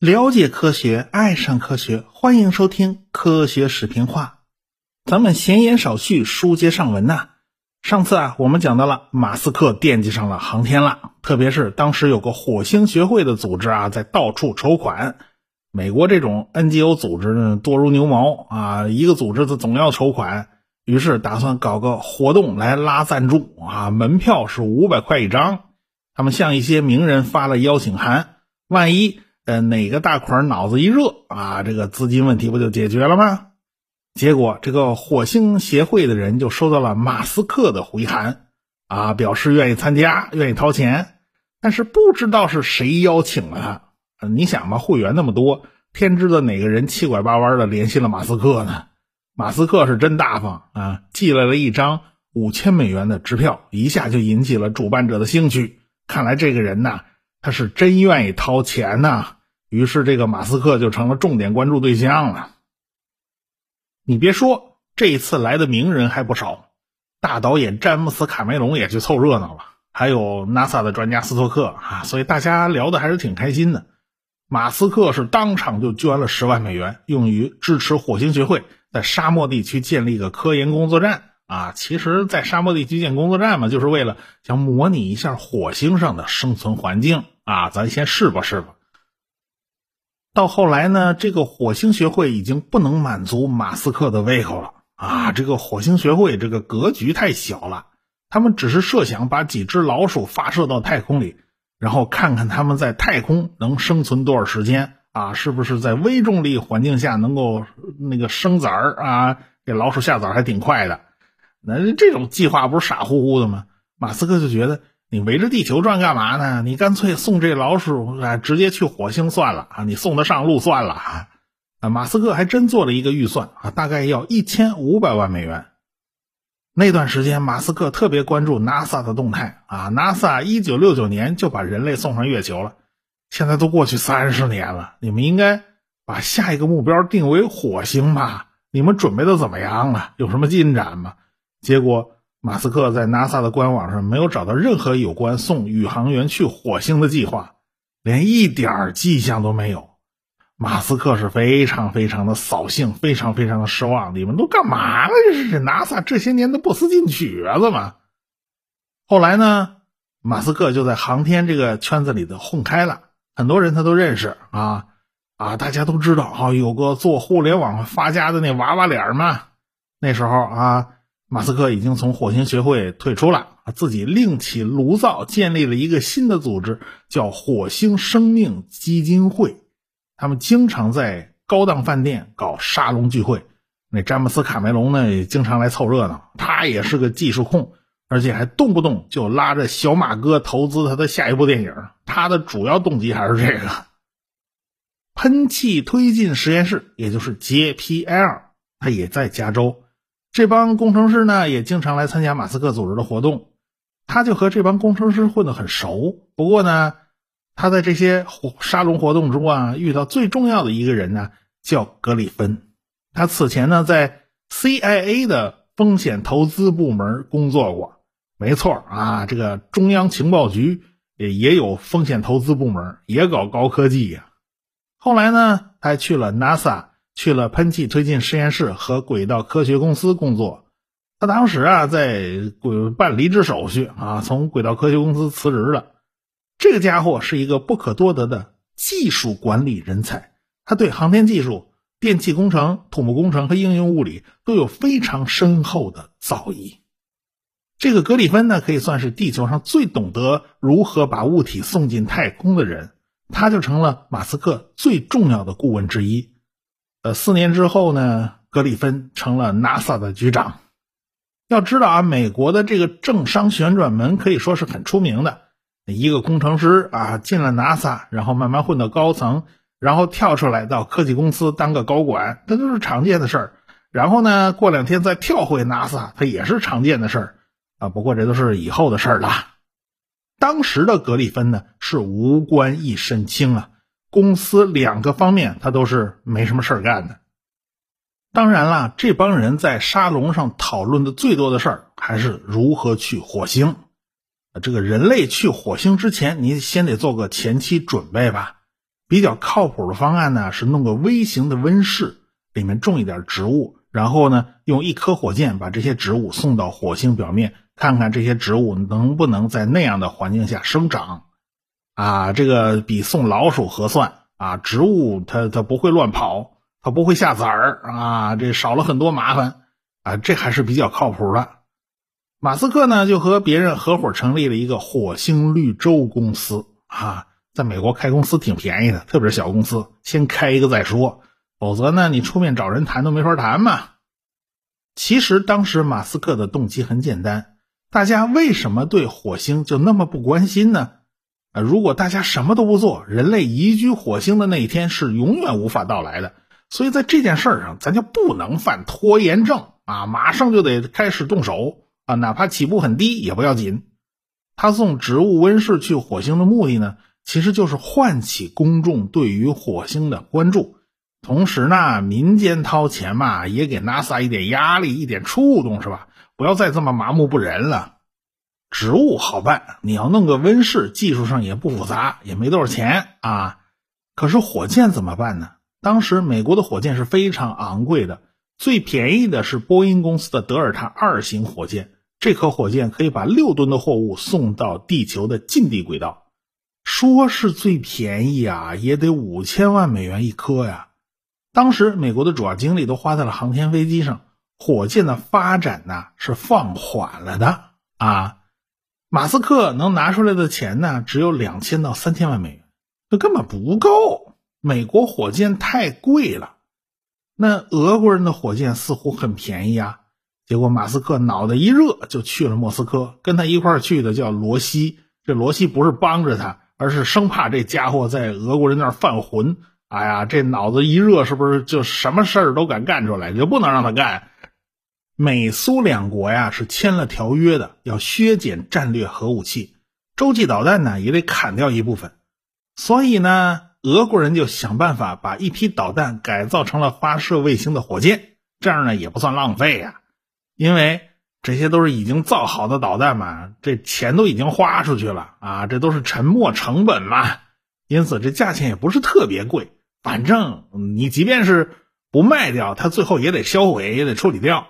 了解科学，爱上科学，欢迎收听《科学视频话》。咱们闲言少叙，书接上文呐。上次啊，我们讲到了马斯克惦记上了航天了，特别是当时有个火星学会的组织啊，在到处筹款。美国这种 NGO 组织呢，多如牛毛啊，一个组织的总要筹款，于是打算搞个活动来拉赞助啊，门票是五百块一张。他们向一些名人发了邀请函，万一呃哪个大款脑子一热啊，这个资金问题不就解决了吗？结果，这个火星协会的人就收到了马斯克的回函，啊，表示愿意参加，愿意掏钱，但是不知道是谁邀请了他。你想吧，会员那么多，天知道哪个人七拐八弯的联系了马斯克呢？马斯克是真大方啊，寄来了一张五千美元的支票，一下就引起了主办者的兴趣。看来这个人呐，他是真愿意掏钱呐。于是，这个马斯克就成了重点关注对象了。你别说，这一次来的名人还不少，大导演詹姆斯·卡梅隆也去凑热闹了，还有 NASA 的专家斯托克啊，所以大家聊的还是挺开心的。马斯克是当场就捐了十万美元，用于支持火星学会在沙漠地区建立一个科研工作站啊。其实，在沙漠地区建工作站嘛，就是为了想模拟一下火星上的生存环境啊，咱先试吧试吧。到后来呢，这个火星学会已经不能满足马斯克的胃口了啊！这个火星学会这个格局太小了，他们只是设想把几只老鼠发射到太空里，然后看看他们在太空能生存多少时间啊？是不是在微重力环境下能够那个生崽儿啊？给老鼠下崽还挺快的，那这种计划不是傻乎乎的吗？马斯克就觉得。你围着地球转干嘛呢？你干脆送这老鼠啊，直接去火星算了啊！你送得上路算了啊！啊，马斯克还真做了一个预算啊，大概要一千五百万美元。那段时间，马斯克特别关注 NASA 的动态啊。NASA 一九六九年就把人类送上月球了，现在都过去三十年了，你们应该把下一个目标定为火星吧？你们准备的怎么样了？有什么进展吗？结果。马斯克在 NASA 的官网上没有找到任何有关送宇航员去火星的计划，连一点迹象都没有。马斯克是非常非常的扫兴，非常非常的失望。你们都干嘛呢？这是 NASA 这些年的不思进取子嘛？后来呢，马斯克就在航天这个圈子里的混开了，很多人他都认识啊啊，大家都知道啊，有个做互联网发家的那娃娃脸嘛，那时候啊。马斯克已经从火星学会退出了，自己另起炉灶，建立了一个新的组织，叫火星生命基金会。他们经常在高档饭店搞沙龙聚会。那詹姆斯·卡梅隆呢，也经常来凑热闹。他也是个技术控，而且还动不动就拉着小马哥投资他的下一部电影。他的主要动机还是这个喷气推进实验室，也就是 JPL，他也在加州。这帮工程师呢，也经常来参加马斯克组织的活动，他就和这帮工程师混得很熟。不过呢，他在这些沙龙活动中啊，遇到最重要的一个人呢，叫格里芬。他此前呢，在 CIA 的风险投资部门工作过。没错啊，这个中央情报局也也有风险投资部门，也搞高科技呀。后来呢，他去了 NASA。去了喷气推进实验室和轨道科学公司工作。他当时啊，在办离职手续啊，从轨道科学公司辞职了。这个家伙是一个不可多得的技术管理人才，他对航天技术、电气工程、土木工程和应用物理都有非常深厚的造诣。这个格里芬呢，可以算是地球上最懂得如何把物体送进太空的人，他就成了马斯克最重要的顾问之一。呃，四年之后呢，格里芬成了 NASA 的局长。要知道啊，美国的这个政商旋转门可以说是很出名的。一个工程师啊，进了 NASA，然后慢慢混到高层，然后跳出来到科技公司当个高管，这都是常见的事儿。然后呢，过两天再跳回 NASA，他也是常见的事儿啊。不过这都是以后的事儿了。当时的格里芬呢，是无官一身轻啊。公司两个方面，他都是没什么事儿干的。当然了，这帮人在沙龙上讨论的最多的事儿，还是如何去火星。这个人类去火星之前，你先得做个前期准备吧。比较靠谱的方案呢，是弄个微型的温室，里面种一点植物，然后呢，用一颗火箭把这些植物送到火星表面，看看这些植物能不能在那样的环境下生长。啊，这个比送老鼠合算啊！植物它它不会乱跑，它不会下崽儿啊，这少了很多麻烦啊，这还是比较靠谱的。马斯克呢，就和别人合伙成立了一个火星绿洲公司啊，在美国开公司挺便宜的，特别是小公司，先开一个再说，否则呢，你出面找人谈都没法谈嘛。其实当时马斯克的动机很简单，大家为什么对火星就那么不关心呢？啊，如果大家什么都不做，人类移居火星的那一天是永远无法到来的。所以在这件事上，咱就不能犯拖延症啊，马上就得开始动手。啊，哪怕起步很低也不要紧。他送植物温室去火星的目的呢，其实就是唤起公众对于火星的关注，同时呢，民间掏钱嘛，也给 NASA 一点压力，一点触动，是吧？不要再这么麻木不仁了。植物好办，你要弄个温室，技术上也不复杂，也没多少钱啊。可是火箭怎么办呢？当时美国的火箭是非常昂贵的，最便宜的是波音公司的德尔塔二型火箭。这颗火箭可以把六吨的货物送到地球的近地轨道，说是最便宜啊，也得五千万美元一颗呀。当时美国的主要精力都花在了航天飞机上，火箭的发展呢是放缓了的啊。马斯克能拿出来的钱呢，只有两千到三千万美元，这根本不够。美国火箭太贵了，那俄国人的火箭似乎很便宜啊。结果马斯克脑袋一热就去了莫斯科，跟他一块去的叫罗西。这罗西不是帮着他，而是生怕这家伙在俄国人那儿犯浑。哎呀，这脑子一热，是不是就什么事儿都敢干出来？就不能让他干。美苏两国呀是签了条约的，要削减战略核武器，洲际导弹呢也得砍掉一部分。所以呢，俄国人就想办法把一批导弹改造成了发射卫星的火箭，这样呢也不算浪费呀。因为这些都是已经造好的导弹嘛，这钱都已经花出去了啊，这都是沉没成本嘛，因此这价钱也不是特别贵。反正你即便是不卖掉，它最后也得销毁，也得处理掉。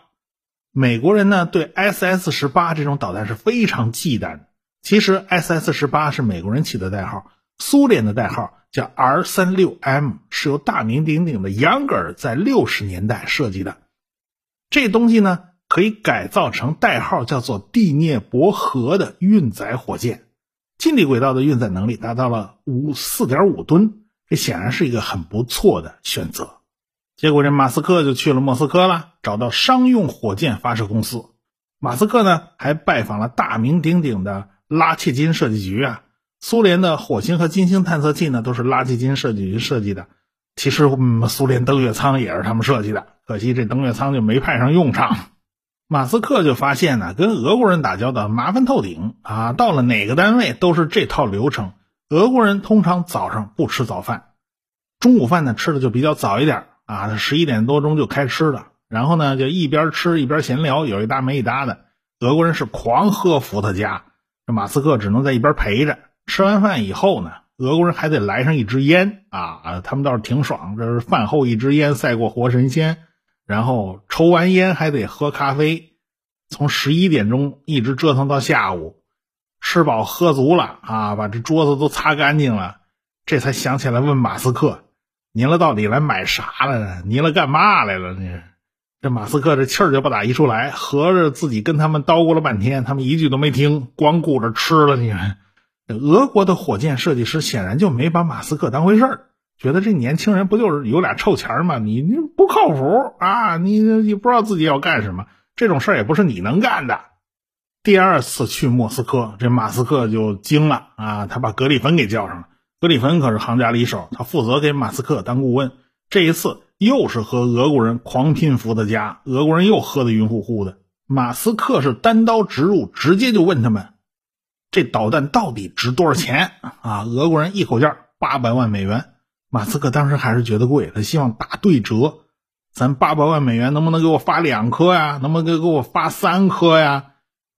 美国人呢对 S S 十八这种导弹是非常忌惮的。其实 S S 十八是美国人起的代号，苏联的代号叫 R 三六 M，是由大名鼎鼎的杨格尔在六十年代设计的。这东西呢。可以改造成代号叫做地涅伯河的运载火箭，近地轨道的运载能力达到了五四点五吨，这显然是一个很不错的选择。结果这马斯克就去了莫斯科了，找到商用火箭发射公司。马斯克呢还拜访了大名鼎鼎的拉切金设计局啊，苏联的火星和金星探测器呢都是拉切金设计局设计的。其实嗯苏联登月舱也是他们设计的，可惜这登月舱就没派上用场。马斯克就发现呢，跟俄国人打交道麻烦透顶啊！到了哪个单位都是这套流程。俄国人通常早上不吃早饭，中午饭呢吃的就比较早一点啊，十一点多钟就开吃了。然后呢，就一边吃一边闲聊，有一搭没一搭的。俄国人是狂喝伏特加，这马斯克只能在一边陪着。吃完饭以后呢，俄国人还得来上一支烟啊，他们倒是挺爽，这是饭后一支烟赛过活神仙。然后抽完烟还得喝咖啡，从十一点钟一直折腾到下午，吃饱喝足了啊，把这桌子都擦干净了，这才想起来问马斯克：“您了到底来买啥来了？您了干嘛来了？”你这马斯克这气儿就不打一处来，合着自己跟他们叨咕了半天，他们一句都没听，光顾着吃了。你看，俄国的火箭设计师显然就没把马斯克当回事儿。觉得这年轻人不就是有俩臭钱吗？你你不靠谱啊！你你不知道自己要干什么，这种事儿也不是你能干的。第二次去莫斯科，这马斯克就惊了啊！他把格里芬给叫上了。格里芬可是行家里手，他负责给马斯克当顾问。这一次又是和俄国人狂拼伏特加，俄国人又喝得晕乎乎的。马斯克是单刀直入，直接就问他们：这导弹到底值多少钱啊？俄国人一口价八百万美元。马斯克当时还是觉得贵，他希望打对折，咱八百万美元能不能给我发两颗呀？能不能给给我发三颗呀？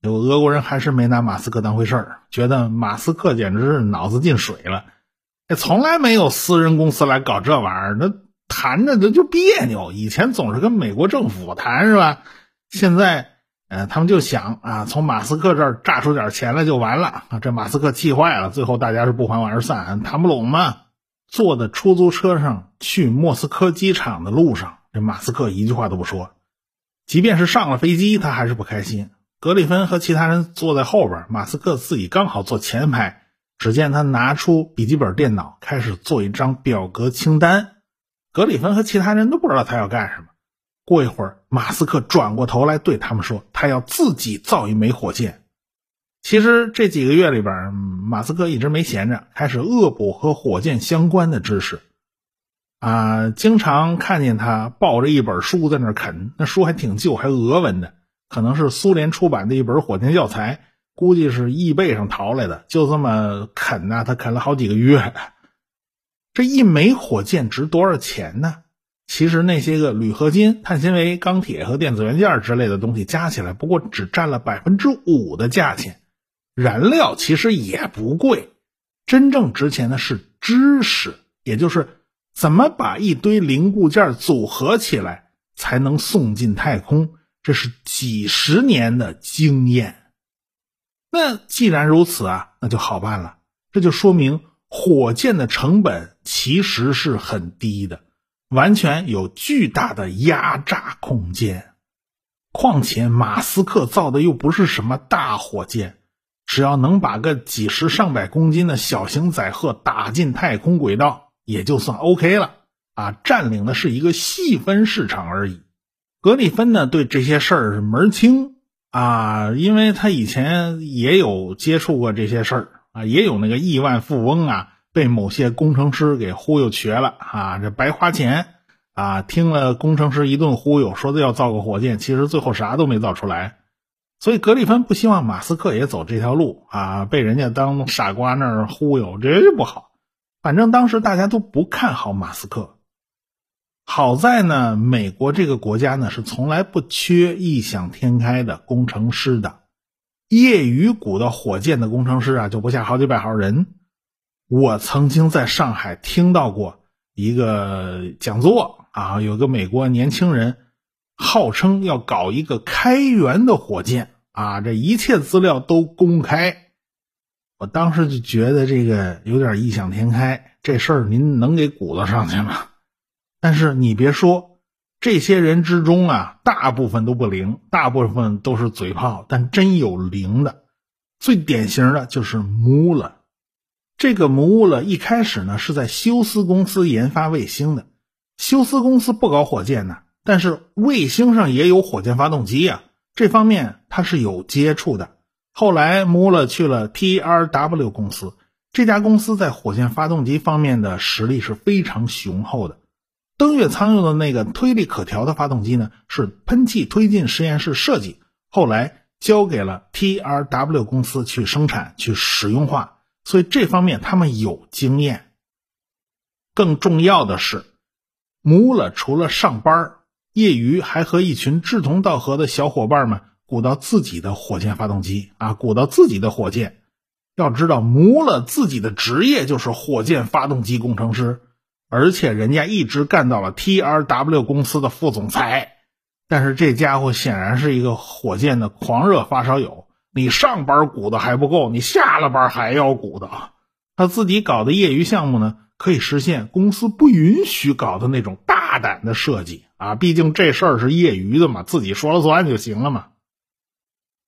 有俄国人还是没拿马斯克当回事儿，觉得马斯克简直是脑子进水了。哎，从来没有私人公司来搞这玩意儿，那谈着就就别扭。以前总是跟美国政府谈是吧？现在，呃，他们就想啊，从马斯克这儿榨出点钱来就完了啊。这马斯克气坏了，最后大家是不欢而散，谈不拢嘛。坐的出租车上去莫斯科机场的路上，这马斯克一句话都不说。即便是上了飞机，他还是不开心。格里芬和其他人坐在后边，马斯克自己刚好坐前排。只见他拿出笔记本电脑，开始做一张表格清单。格里芬和其他人都不知道他要干什么。过一会儿，马斯克转过头来对他们说：“他要自己造一枚火箭。”其实这几个月里边，马斯克一直没闲着，开始恶补和火箭相关的知识。啊，经常看见他抱着一本书在那啃，那书还挺旧，还俄文的，可能是苏联出版的一本火箭教材，估计是易贝上淘来的。就这么啃呢，他啃了好几个月。这一枚火箭值多少钱呢？其实那些个铝合金、碳纤维、钢铁和电子元件之类的东西加起来，不过只占了百分之五的价钱。燃料其实也不贵，真正值钱的是知识，也就是怎么把一堆零部件组合起来才能送进太空。这是几十年的经验。那既然如此啊，那就好办了。这就说明火箭的成本其实是很低的，完全有巨大的压榨空间。况且马斯克造的又不是什么大火箭。只要能把个几十上百公斤的小型载荷打进太空轨道，也就算 OK 了啊！占领的是一个细分市场而已。格里芬呢，对这些事儿是门儿清啊，因为他以前也有接触过这些事儿啊，也有那个亿万富翁啊，被某些工程师给忽悠瘸了啊，这白花钱啊！听了工程师一顿忽悠，说的要造个火箭，其实最后啥都没造出来。所以格里芬不希望马斯克也走这条路啊，被人家当傻瓜那儿忽悠，这就不好。反正当时大家都不看好马斯克。好在呢，美国这个国家呢是从来不缺异想天开的工程师的，业余鼓捣火箭的工程师啊就不下好几百号人。我曾经在上海听到过一个讲座啊，有个美国年轻人。号称要搞一个开源的火箭啊，这一切资料都公开。我当时就觉得这个有点异想天开，这事儿您能给鼓捣上去吗？但是你别说，这些人之中啊，大部分都不灵，大部分都是嘴炮，但真有灵的。最典型的就是穆勒，这个穆勒一开始呢是在休斯公司研发卫星的，休斯公司不搞火箭呢。但是卫星上也有火箭发动机呀，这方面他是有接触的。后来穆勒去了 TRW 公司，这家公司在火箭发动机方面的实力是非常雄厚的。登月舱用的那个推力可调的发动机呢，是喷气推进实验室设计，后来交给了 TRW 公司去生产、去使用化，所以这方面他们有经验。更重要的是，穆勒除了上班业余还和一群志同道合的小伙伴们鼓捣自己的火箭发动机啊，鼓捣自己的火箭。要知道，穆勒自己的职业就是火箭发动机工程师，而且人家一直干到了 TRW 公司的副总裁。但是这家伙显然是一个火箭的狂热发烧友，你上班鼓捣还不够，你下了班还要鼓捣。他自己搞的业余项目呢，可以实现公司不允许搞的那种大胆的设计。啊，毕竟这事儿是业余的嘛，自己说了算就行了嘛。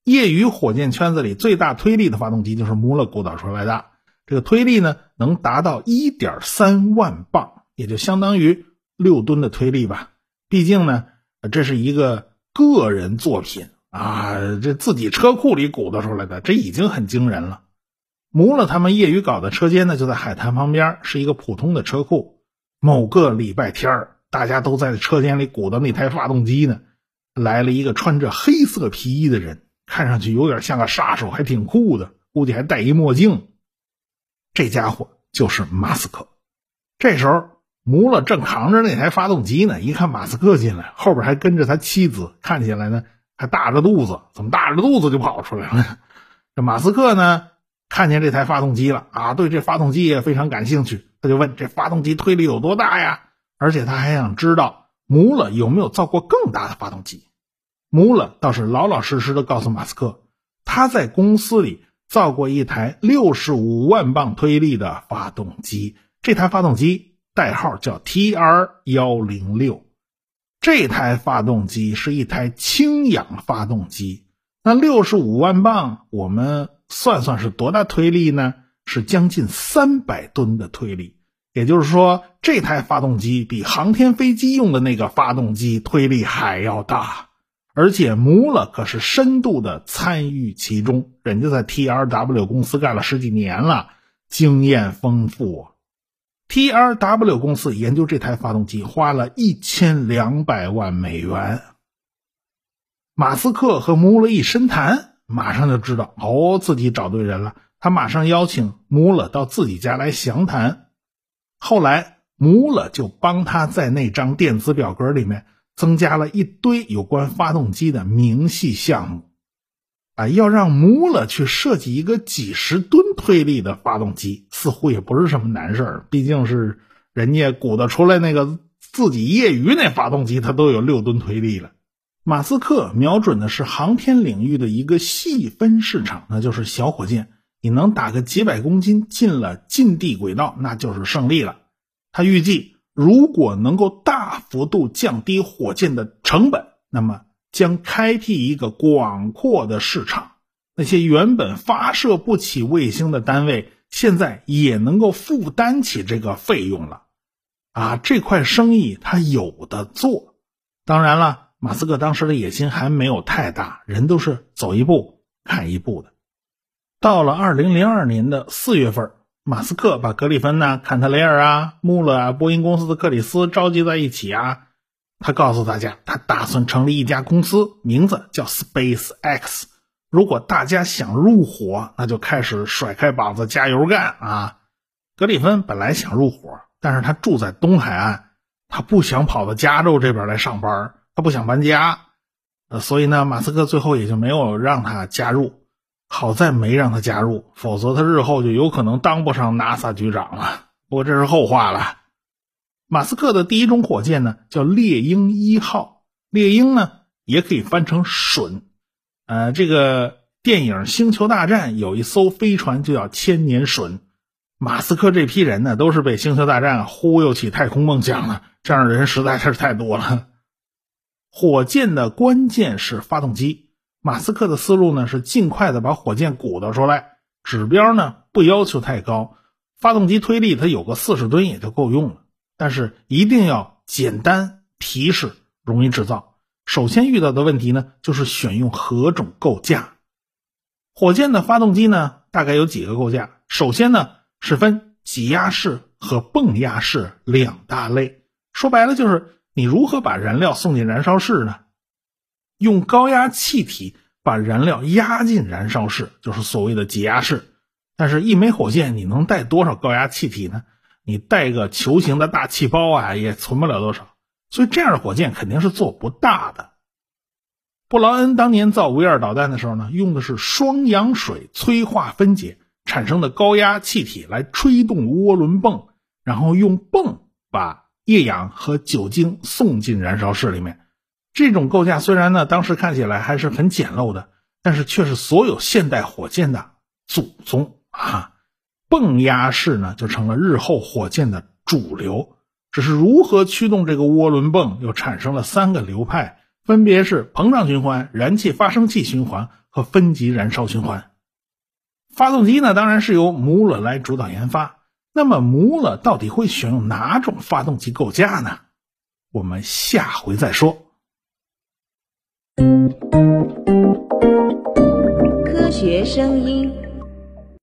业余火箭圈子里最大推力的发动机就是穆勒鼓捣出来的，这个推力呢能达到一点三万磅，也就相当于六吨的推力吧。毕竟呢，这是一个个人作品啊，这自己车库里鼓捣出来的，这已经很惊人了。穆勒他们业余搞的车间呢，就在海滩旁边，是一个普通的车库。某个礼拜天。大家都在车间里鼓捣那台发动机呢，来了一个穿着黑色皮衣的人，看上去有点像个杀手，还挺酷的，估计还戴一墨镜。这家伙就是马斯克。这时候，穆勒正扛着那台发动机呢，一看马斯克进来，后边还跟着他妻子，看起来呢还大着肚子，怎么大着肚子就跑出来了？这马斯克呢，看见这台发动机了啊，对这发动机也非常感兴趣，他就问这发动机推力有多大呀？而且他还想知道穆勒有没有造过更大的发动机。穆勒倒是老老实实的告诉马斯克，他在公司里造过一台六十五万磅推力的发动机，这台发动机代号叫 TR 幺零六。这台发动机是一台氢氧发动机，那六十五万磅，我们算算是多大推力呢？是将近三百吨的推力。也就是说，这台发动机比航天飞机用的那个发动机推力还要大。而且穆勒可是深度的参与其中，人家在 TRW 公司干了十几年了，经验丰富。TRW 公司研究这台发动机花了一千两百万美元。马斯克和穆勒一深谈，马上就知道哦，自己找对人了。他马上邀请穆勒到自己家来详谈。后来穆勒就帮他在那张电子表格里面。增加了一堆有关发动机的明细项目，啊，要让穆勒去设计一个几十吨推力的发动机，似乎也不是什么难事儿。毕竟是人家鼓捣出来那个自己业余那发动机，它都有六吨推力了。马斯克瞄准的是航天领域的一个细分市场，那就是小火箭。你能打个几百公斤进了近地轨道，那就是胜利了。他预计。如果能够大幅度降低火箭的成本，那么将开辟一个广阔的市场。那些原本发射不起卫星的单位，现在也能够负担起这个费用了。啊，这块生意他有的做。当然了，马斯克当时的野心还没有太大，人都是走一步看一步的。到了二零零二年的四月份。马斯克把格里芬呐、坎特雷尔啊、穆勒啊、波音公司的克里斯召集在一起啊，他告诉大家，他打算成立一家公司，名字叫 Space X。如果大家想入伙，那就开始甩开膀子加油干啊！格里芬本来想入伙，但是他住在东海岸，他不想跑到加州这边来上班，他不想搬家，呃，所以呢，马斯克最后也就没有让他加入。好在没让他加入，否则他日后就有可能当不上 NASA 局长了。不过这是后话了。马斯克的第一种火箭呢，叫猎鹰一号。猎鹰呢，也可以翻成隼。呃，这个电影《星球大战》有一艘飞船就叫千年隼。马斯克这批人呢，都是被《星球大战》忽悠起太空梦想的，这样的人实在是太多了。火箭的关键是发动机。马斯克的思路呢是尽快的把火箭鼓捣出来，指标呢不要求太高，发动机推力它有个四十吨也就够用了，但是一定要简单、皮实、容易制造。首先遇到的问题呢就是选用何种构架。火箭的发动机呢大概有几个构架，首先呢是分挤压式和泵压式两大类，说白了就是你如何把燃料送进燃烧室呢？用高压气体把燃料压进燃烧室，就是所谓的挤压式。但是，一枚火箭你能带多少高压气体呢？你带个球形的大气包啊，也存不了多少。所以，这样的火箭肯定是做不大的。布劳恩当年造 V 二导弹的时候呢，用的是双氧水催化分解产生的高压气体来吹动涡轮泵，然后用泵把液氧和酒精送进燃烧室里面。这种构架虽然呢，当时看起来还是很简陋的，但是却是所有现代火箭的祖宗啊！泵压式呢，就成了日后火箭的主流。只是如何驱动这个涡轮泵，又产生了三个流派，分别是膨胀循环、燃气发生器循环和分级燃烧循环。发动机呢，当然是由穆勒来主导研发。那么，穆勒到底会选用哪种发动机构架呢？我们下回再说。科学声音。